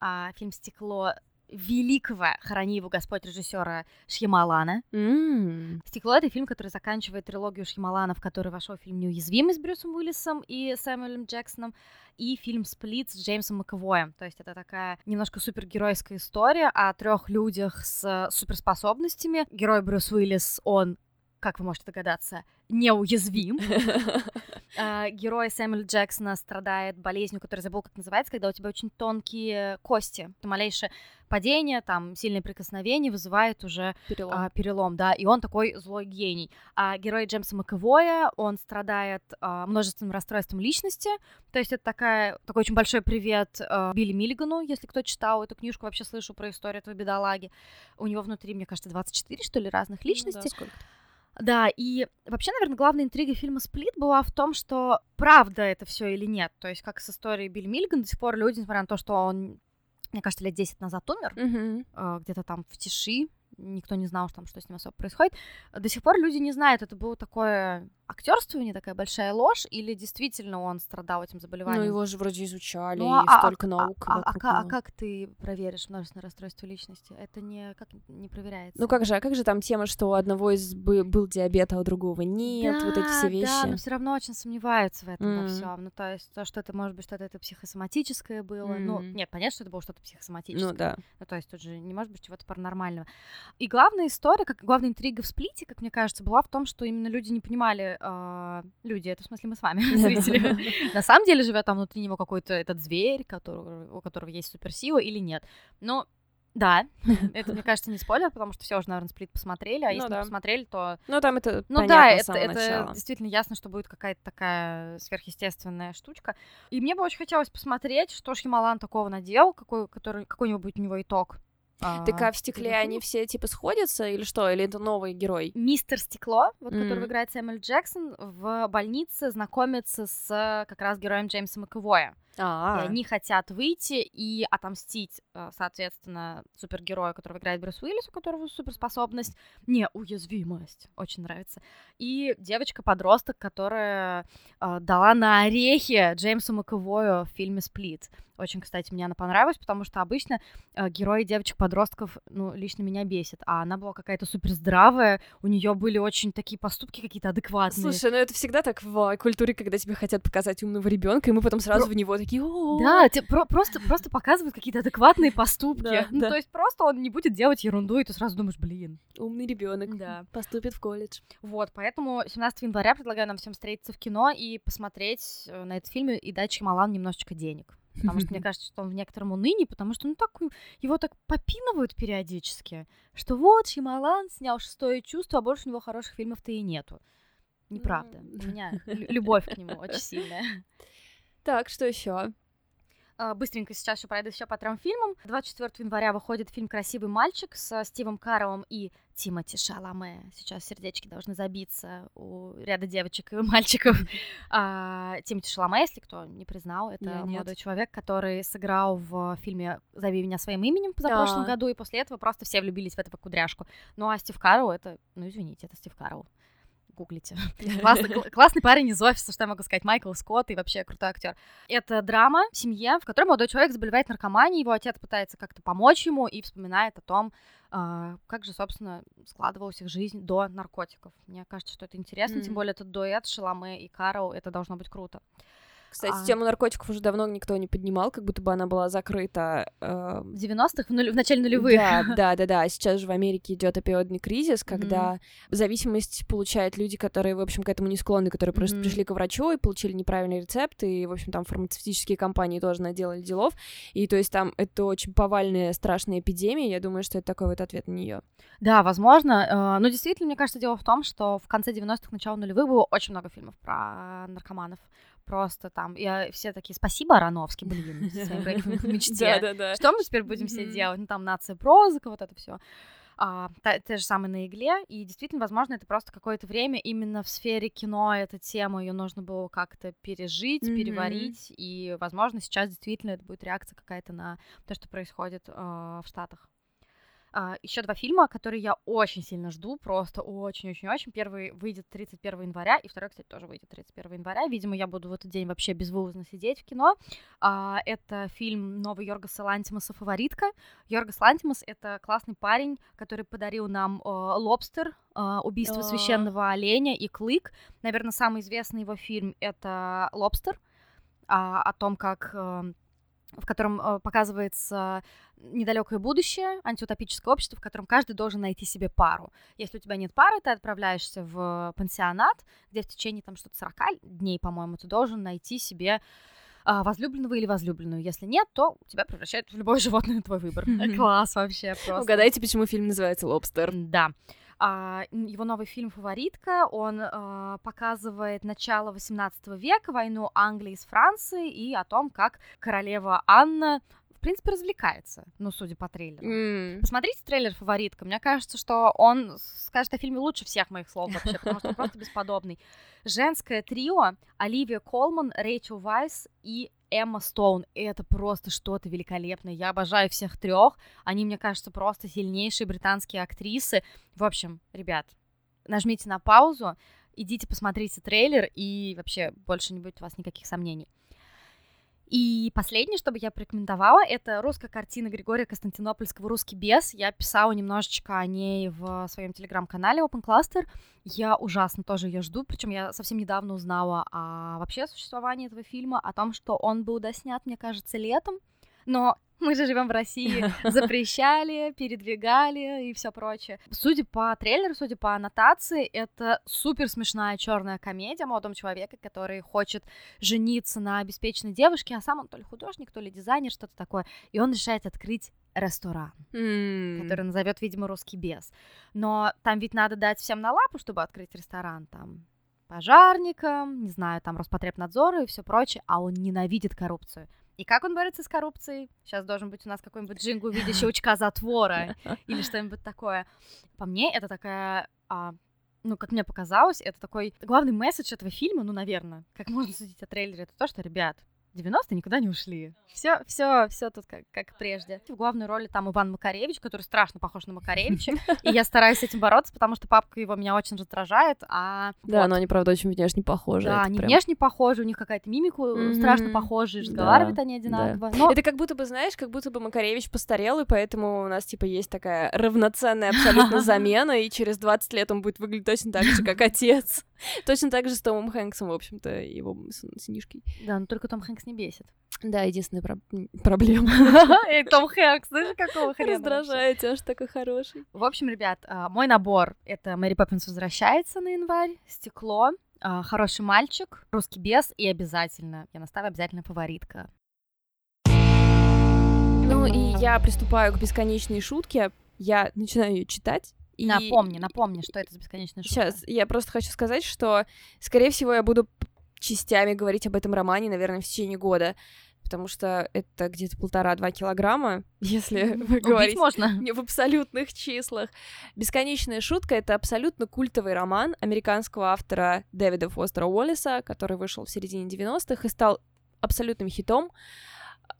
а, фильм «Стекло» великого «Храни его Господь» режиссера Шьямалана. М. «Стекло» — это фильм, который заканчивает трилогию Шьямалана, в который вошел фильм «Неуязвимый» с Брюсом Уиллисом и Сэмюэлем Джексоном, и фильм «Сплит» с Джеймсом Маковоем. То есть это такая немножко супергеройская история о трех людях с суперспособностями. Герой Брюс Уиллис, он как вы можете догадаться, неуязвим. А, герой Сэмюэл Джексона страдает болезнью, которая забыл, как называется, когда у тебя очень тонкие кости. Малейшее падение, там, сильное прикосновение вызывает уже перелом. А, перелом, да, и он такой злой гений. А герой Джеймса Маковоя, он страдает а, множественным расстройством личности, то есть это такая, такой очень большой привет а, Билли Миллигану, если кто читал эту книжку, вообще слышу про историю этого бедолаги. У него внутри, мне кажется, 24, что ли, разных личностей. Ну, да, да, и вообще, наверное, главная интрига фильма «Сплит» была в том, что правда это все или нет. То есть, как с историей Билли Миллиган, до сих пор люди, несмотря на то, что он, мне кажется, лет 10 назад умер, mm-hmm. где-то там в тиши, никто не знал, что там что с ним особо происходит. До сих пор люди не знают, это было такое актерствование, такая большая ложь, или действительно он страдал этим заболеванием? Ну, его же вроде изучали, ну, и а, столько а, наук а, а, а, а как ты проверишь множественное расстройство личности? Это не, как, не проверяется. Ну, как же, а как же там тема, что у одного из был диабет, а у другого нет, да, вот эти все вещи? Да, но все равно очень сомневаются в этом mm. во всем. Ну, то есть то, что это, может быть, что-то это психосоматическое было. Mm. Ну, нет, понятно, что это было что-то психосоматическое. Ну, да. Ну, то есть тут же не может быть чего-то паранормального. И главная история, как главная интрига в сплите, как мне кажется, была в том, что именно люди не понимали, э, люди, это в смысле мы с вами, зрители, на самом деле живет там внутри него какой-то этот зверь, у которого есть суперсила или нет. Но да, это, мне кажется, не спойлер, потому что все уже, наверное, сплит посмотрели, а ну, если да. не посмотрели, то... Ну, там это Ну да, это, это действительно ясно, что будет какая-то такая сверхъестественная штучка. И мне бы очень хотелось посмотреть, что Шьямалан такого наделал, какой, который, какой будет у него итог. А, так а в стекле они все типа сходятся или что? Или это новый герой? Мистер Стекло, вот mm. которого играет Сэмюэл Джексон, в больнице знакомится с как раз героем Джеймса Маковоя. А-а-а. И они хотят выйти и отомстить, э, соответственно, супергерою, которого играет Брюс Уиллис, у которого суперспособность, неуязвимость, очень нравится. И девочка-подросток, которая э, дала на орехи Джеймсу Маковою в фильме «Сплит». Очень, кстати, мне она понравилась, потому что обычно э, герои девочек-подростков, ну, лично меня бесит, а она была какая-то супер здравая, у нее были очень такие поступки какие-то адекватные. Слушай, ну это всегда так в культуре, когда тебе хотят показать умного ребенка, и мы потом сразу Про... в него такие, О-о-о". Да, про- просто, просто показывают какие-то адекватные поступки. Да, ну, да. то есть просто он не будет делать ерунду, и ты сразу думаешь, блин. Умный ребенок. Да. Поступит в колледж. Вот, поэтому 17 января предлагаю нам всем встретиться в кино и посмотреть э, на этот фильм и дать Чималан немножечко денег. Потому что мне кажется, что он в некотором уныне, потому что ну так его так попинывают периодически, что вот Шималан снял шестое чувство, а больше у него хороших фильмов-то и нету. Неправда. У меня любовь к нему очень сильная. Так, что еще? А, быстренько сейчас еще пройду еще по трем фильмам. 24 января выходит фильм «Красивый мальчик» с Стивом Карровым и Тимоти Шаламе. Сейчас сердечки должны забиться у ряда девочек и мальчиков. а, Тимоти Шаламе, если кто не признал, это Я молодой нет. человек, который сыграл в фильме «Зови меня своим именем» за прошлом году, и после этого просто все влюбились в этого кудряшку. Ну а Стив Карл это, ну извините, это Стив Карл гуглите. Классный, классный парень из офиса, что я могу сказать, Майкл Скотт и вообще крутой актер. Это драма в семье, в которой молодой человек заболевает наркоманией, его отец пытается как-то помочь ему и вспоминает о том, Uh, как же, собственно, складывалась их жизнь до наркотиков. Мне кажется, что это интересно, mm-hmm. тем более этот дуэт Шаламе и Карл, это должно быть круто. Кстати, а... тему наркотиков уже давно никто не поднимал, как будто бы она была закрыта. Э... В 90-х, в, нуль... в начале нулевых. Да, да, да, да. Сейчас же в Америке идет опиодный кризис, когда mm-hmm. зависимость получают люди, которые, в общем, к этому не склонны, которые mm-hmm. просто пришли к врачу и получили неправильный рецепт, и, в общем, там фармацевтические компании тоже наделали делов. И то есть там это очень повальная, страшная эпидемия. Я думаю, что это такой вот ответ на нее. Да, возможно. Э, но действительно, мне кажется, дело в том, что в конце 90-х, начало нулевых было очень много фильмов про наркоманов просто там, и все такие, спасибо, Ароновский, блин, своей мечте. Да-да-да. Что мы теперь будем все делать? Ну, там, нация прозыка, вот это все. А, те, те же самые на игле, и действительно, возможно, это просто какое-то время именно в сфере кино эта тема, ее нужно было как-то пережить, mm-hmm. переварить, и, возможно, сейчас действительно это будет реакция какая-то на то, что происходит э, в Штатах. А, еще два фильма, которые я очень сильно жду, просто очень-очень-очень. Первый выйдет 31 января, и второй, кстати, тоже выйдет 31 января. Видимо, я буду в этот день вообще безвылазно сидеть в кино. А, это фильм новый Йоргаса Лантимаса «Фаворитка». Йоргас Лантимас — это классный парень, который подарил нам «Лобстер», «Убийство священного оленя» и «Клык». Наверное, самый известный его фильм — это «Лобстер», о том, как в котором э, показывается недалекое будущее, антиутопическое общество, в котором каждый должен найти себе пару. Если у тебя нет пары, ты отправляешься в пансионат, где в течение там что-то 40 дней, по-моему, ты должен найти себе а, возлюбленного или возлюбленную. Если нет, то тебя превращают в любое животное твой выбор. Класс вообще просто. Угадайте, почему фильм называется «Лобстер». Да. А, его новый фильм «Фаворитка», он а, показывает начало 18 века, войну Англии с Францией и о том, как королева Анна в принципе, развлекается, ну, судя по трейлеру. Mm. Посмотрите трейлер «Фаворитка». Мне кажется, что он скажет о фильме лучше всех моих слов вообще, потому что он просто бесподобный. Женское трио Оливия Колман, Рэйчел Вайс и Эмма Стоун. И это просто что-то великолепное. Я обожаю всех трех. Они, мне кажется, просто сильнейшие британские актрисы. В общем, ребят, нажмите на паузу, идите посмотрите трейлер, и вообще больше не будет у вас никаких сомнений. И последнее, что бы я порекомендовала, это русская картина Григория Константинопольского «Русский бес». Я писала немножечко о ней в своем телеграм-канале Open Cluster. Я ужасно тоже ее жду, причем я совсем недавно узнала о вообще существовании этого фильма, о том, что он был доснят, мне кажется, летом. Но мы же живем в России, запрещали, передвигали и все прочее. Судя по трейлеру, судя по аннотации, это супер смешная черная комедия о молодом человеке, который хочет жениться на обеспеченной девушке, а сам он то ли художник, то ли дизайнер, что-то такое. И он решает открыть ресторан, mm. который назовет, видимо, русский бес. Но там ведь надо дать всем на лапу, чтобы открыть ресторан. Там пожарникам, не знаю, там Роспотребнадзору и все прочее, а он ненавидит коррупцию. И как он борется с коррупцией? Сейчас должен быть у нас какой-нибудь джингл в виде щелчка затвора или что-нибудь такое. По мне, это такая а, ну, как мне показалось, это такой главный месседж этого фильма, ну, наверное, как можно судить о трейлере, это то, что, ребят, 90-е никуда не ушли. Все, все, все тут как, как прежде. В главной роли там Иван Макаревич, который страшно похож на Макаревича. И я стараюсь с этим бороться, потому что папка его меня очень раздражает. А да, вот. но они, правда, очень внешне похожи. Да, они прям... внешне похожи, у них какая-то мимика mm-hmm. страшно похожая, разговаривают да, они одинаково. Да. Но... Это как будто бы, знаешь, как будто бы Макаревич постарел, и поэтому у нас, типа, есть такая равноценная абсолютно замена, и через 20 лет он будет выглядеть точно так же, как отец. Точно так же с Томом Хэнксом, в общем-то, его сынишкой. Да, но только Том Хэнкс не бесит. Да, единственная про- проблема. И Том Хэнкс, знаешь, какого хрена Раздражает, аж такой хороший. В общем, ребят, а, мой набор — это Мэри Поппинс возвращается на январь, «Стекло», а, «Хороший мальчик», «Русский бес» и обязательно, я наставлю, обязательно фаворитка. Ну и я приступаю к бесконечной шутке. Я начинаю ее читать, и... Напомни, напомни, что это за бесконечная шутка. Сейчас, я просто хочу сказать, что, скорее всего, я буду частями говорить об этом романе, наверное, в течение года, потому что это где-то полтора-два килограмма, если вы говорите можно. не в абсолютных числах. «Бесконечная шутка» — это абсолютно культовый роман американского автора Дэвида Фостера Уоллиса, который вышел в середине 90-х и стал абсолютным хитом.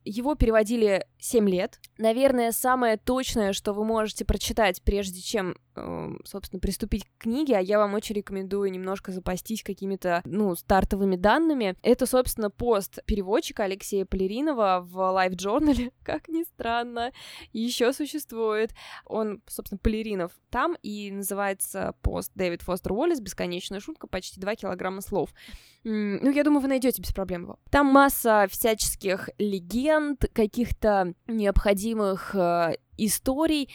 Его переводили 7 лет. Наверное, самое точное, что вы можете прочитать, прежде чем, э, собственно, приступить к книге, а я вам очень рекомендую немножко запастись какими-то, ну, стартовыми данными, это, собственно, пост переводчика Алексея Полеринова в Live Journal, как ни странно, еще существует. Он, собственно, Полеринов там, и называется пост Дэвид Фостер Уоллес «Бесконечная шутка», почти 2 килограмма слов. Ну, я думаю, вы найдете без проблем его. Там масса всяческих легенд, каких-то необходимых э, историй,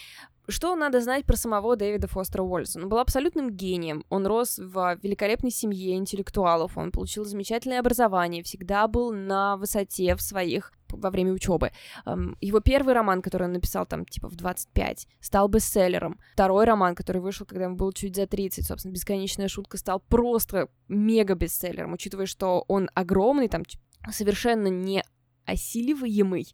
что надо знать про самого Дэвида Фостера Уоллеса? Он был абсолютным гением. Он рос в великолепной семье интеллектуалов, он получил замечательное образование, всегда был на высоте в своих во время учебы. Его первый роман, который он написал там типа в 25, стал бестселлером. Второй роман, который вышел, когда ему было чуть за 30, собственно, «Бесконечная шутка» стал просто мега-бестселлером, учитывая, что он огромный, там совершенно не осиливаемый,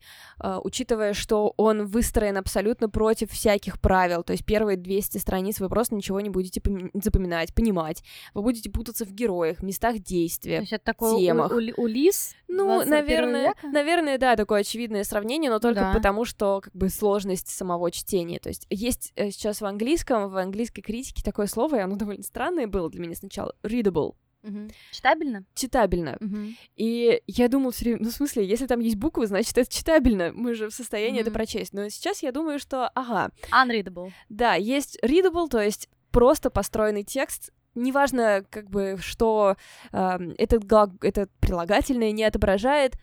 э, учитывая, что он выстроен абсолютно против всяких правил. То есть первые 200 страниц вы просто ничего не будете запоминать, понимать. Вы будете путаться в героях, местах действия, То есть это такой темах. У- Улис? Ну, наверное, века? наверное, да, такое очевидное сравнение, но только да. потому, что как бы сложность самого чтения. То есть есть э, сейчас в английском, в английской критике такое слово, и оно довольно странное было для меня сначала, readable. Угу. Читабельно? Читабельно. Угу. И я думала все время, ну, в смысле, если там есть буквы, значит, это читабельно. Мы же в состоянии угу. это прочесть. Но сейчас я думаю, что, ага. Unreadable. Да, есть readable, то есть просто построенный текст, неважно, как бы, что э, этот, глаг... этот прилагательное не отображает,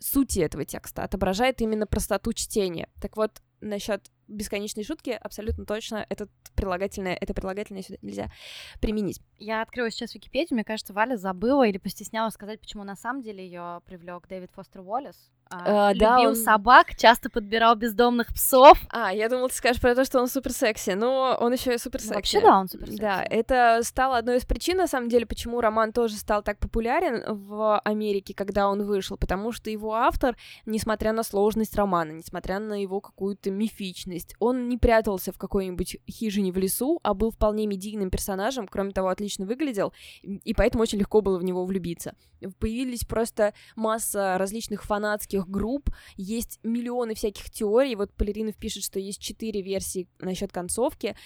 сути этого текста, отображает именно простоту чтения. Так вот, насчет бесконечной шутки абсолютно точно этот прилагательное, это прилагательное сюда нельзя применить. Я открою сейчас Википедию, мне кажется, Валя забыла или постеснялась сказать, почему на самом деле ее привлек Дэвид Фостер Уоллес. А, любил да, он... собак, часто подбирал бездомных псов. А, я думала, ты скажешь про то, что он супер секси, но он еще и супер секси. Вообще, да, он супер секси. Да, это стало одной из причин, на самом деле, почему роман тоже стал так популярен в Америке, когда он вышел, потому что его автор, несмотря на сложность романа, несмотря на его какую-то мифичность, он не прятался в какой-нибудь хижине в лесу, а был вполне медийным персонажем, кроме того, отлично выглядел, и поэтому очень легко было в него влюбиться. Появились просто масса различных фанатских всяких групп, есть миллионы всяких теорий. Вот Полеринов пишет, что есть четыре версии насчет концовки.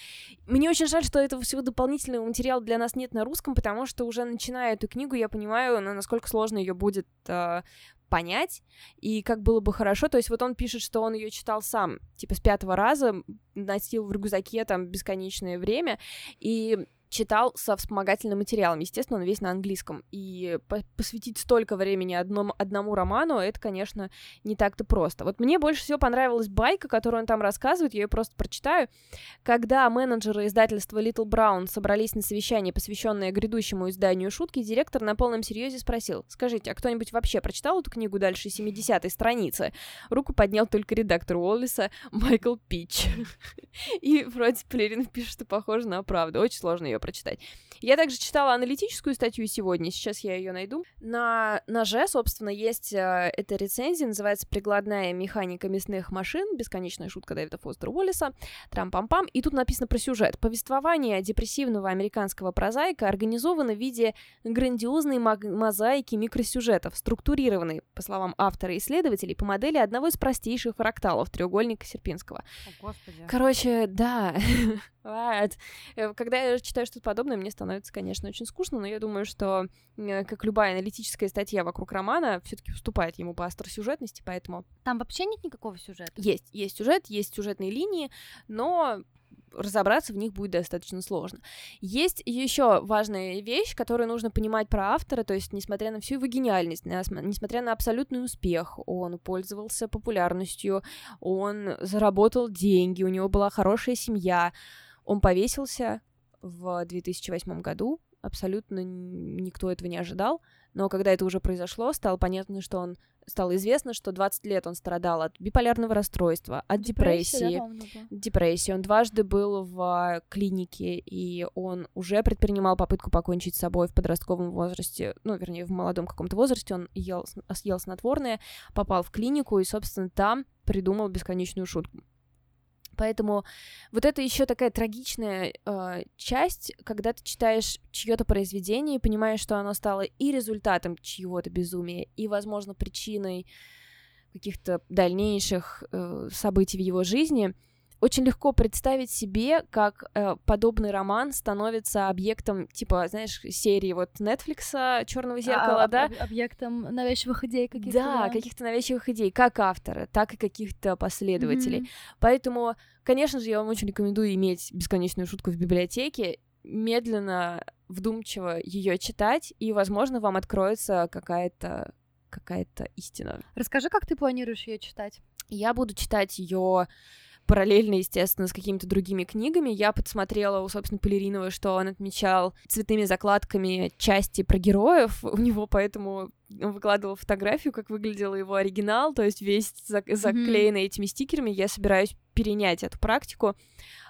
Мне очень жаль, что этого всего дополнительного материала для нас нет на русском, потому что уже начиная эту книгу, я понимаю, ну, насколько сложно ее будет э, понять, и как было бы хорошо. То есть вот он пишет, что он ее читал сам, типа с пятого раза, носил в рюкзаке там бесконечное время, и читал со вспомогательным материалом. Естественно, он весь на английском. И посвятить столько времени одному, одному роману, это, конечно, не так-то просто. Вот мне больше всего понравилась байка, которую он там рассказывает, я ее просто прочитаю. Когда менеджеры издательства Little Brown собрались на совещание, посвященное грядущему изданию шутки, директор на полном серьезе спросил, скажите, а кто-нибудь вообще прочитал эту книгу дальше 70-й страницы? Руку поднял только редактор Уоллиса Майкл Пич. И вроде Полерин пишет, что похоже на правду. Очень сложно ее прочитать. Я также читала аналитическую статью сегодня, сейчас я ее найду. На ноже, собственно, есть э, эта рецензия, называется «Прикладная механика мясных машин», бесконечная шутка Дэвида Фостера Уоллиса, трам-пам-пам, и тут написано про сюжет. Повествование депрессивного американского прозаика организовано в виде грандиозной мозаики микросюжетов, структурированной, по словам автора и исследователей, по модели одного из простейших фракталов треугольника Серпинского. О, Господи. Короче, да, Вот. Э, когда я читаю что-то подобное, мне становится, конечно, очень скучно, но я думаю, что, как любая аналитическая статья вокруг романа, все таки уступает ему по остросюжетности, поэтому... Там вообще нет никакого сюжета? Есть, есть сюжет, есть сюжетные линии, но разобраться в них будет достаточно сложно. Есть еще важная вещь, которую нужно понимать про автора, то есть, несмотря на всю его гениальность, несмотря на абсолютный успех, он пользовался популярностью, он заработал деньги, у него была хорошая семья, он повесился в 2008 году, абсолютно никто этого не ожидал, но когда это уже произошло, стало понятно, что он стало известно, что 20 лет он страдал от биполярного расстройства, от депрессии. Да, депрессии. Он дважды был в клинике, и он уже предпринимал попытку покончить с собой в подростковом возрасте, ну, вернее, в молодом каком-то возрасте. Он ел, съел снотворное, попал в клинику и, собственно, там придумал бесконечную шутку. Поэтому вот это еще такая трагичная э, часть, когда ты читаешь чье-то произведение и понимаешь, что оно стало и результатом чьего-то безумия, и, возможно, причиной каких-то дальнейших э, событий в его жизни. Очень легко представить себе, как э, подобный роман становится объектом, типа, знаешь, серии вот Netflix Черного зеркала, а, да? Об, объектом навязчивых идей каких-то. Да, да, каких-то навязчивых идей, как автора, так и каких-то последователей. Mm-hmm. Поэтому, конечно же, я вам очень рекомендую иметь бесконечную шутку в библиотеке, медленно, вдумчиво ее читать, и, возможно, вам откроется какая-то какая-то истина. Расскажи, как ты планируешь ее читать? Я буду читать ее параллельно, естественно, с какими-то другими книгами. Я подсмотрела у, собственно, Полеринова, что он отмечал цветными закладками части про героев. У него поэтому он выкладывал фотографию, как выглядел его оригинал, то есть весь заклеенный mm-hmm. этими стикерами. Я собираюсь перенять эту практику.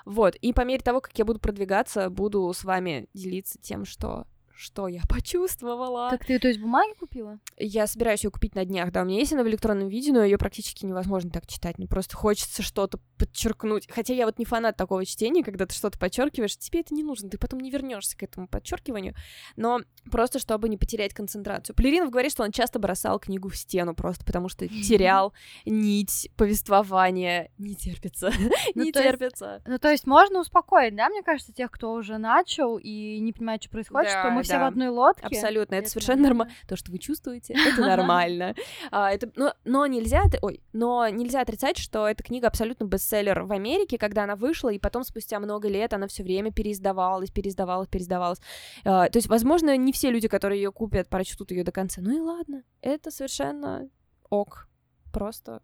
Вот, и по мере того, как я буду продвигаться, буду с вами делиться тем, что что я почувствовала. Так ты, то есть, бумаги купила? Я собираюсь ее купить на днях, да, у меня есть она в электронном виде, но ее практически невозможно так читать, мне просто хочется что-то подчеркнуть. Хотя я вот не фанат такого чтения, когда ты что-то подчеркиваешь, тебе это не нужно, ты потом не вернешься к этому подчеркиванию, но просто чтобы не потерять концентрацию. Полеринов говорит, что он часто бросал книгу в стену просто потому что терял нить повествования, не терпится, ну, не терпится. Ну, то есть можно успокоить, да, мне кажется, тех, кто уже начал и не понимает, что происходит, что мы все в одной лодке. Абсолютно, это, совершенно нормально. То, что вы чувствуете, это нормально. А, это, но, но нельзя, ой, но нельзя отрицать, что эта книга абсолютно бестселлер в Америке, когда она вышла, и потом спустя много лет она все время переиздавалась, переиздавалась, переиздавалась. А, то есть, возможно, не все люди, которые ее купят, прочтут ее до конца. Ну и ладно, это совершенно ок, просто.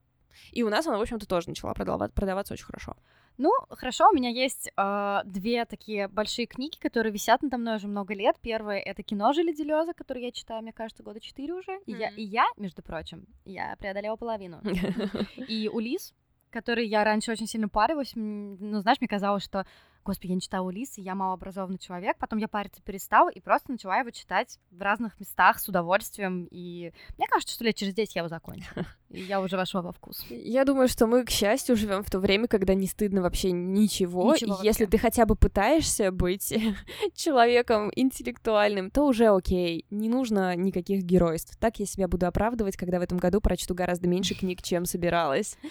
И у нас она, в общем-то, тоже начала продаваться, продаваться очень хорошо. Ну, хорошо, у меня есть э, две такие большие книги, которые висят надо мной уже много лет. Первая — это «Кино Жили Делеза», которую я читаю, мне кажется, года четыре уже. И, mm-hmm. я, и я, между прочим, я преодолела половину. И «Улис», который я раньше очень сильно парилась. Ну, знаешь, мне казалось, что Господи, я не читала Улиса, я малообразованный человек. Потом я париться перестала и просто начала его читать в разных местах с удовольствием. И мне кажется, что лет через 10 я его закончу. И я уже вошла во вкус. Я думаю, что мы, к счастью, живем в то время, когда не стыдно вообще ничего. ничего и если ты хотя бы пытаешься быть человеком интеллектуальным, то уже окей. Не нужно никаких геройств. Так я себя буду оправдывать, когда в этом году прочту гораздо меньше книг, чем собиралась.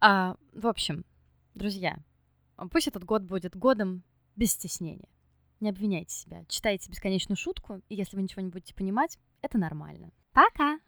А, в общем, друзья, Пусть этот год будет годом без стеснения. Не обвиняйте себя. Читайте бесконечную шутку, и если вы ничего не будете понимать, это нормально. Пока!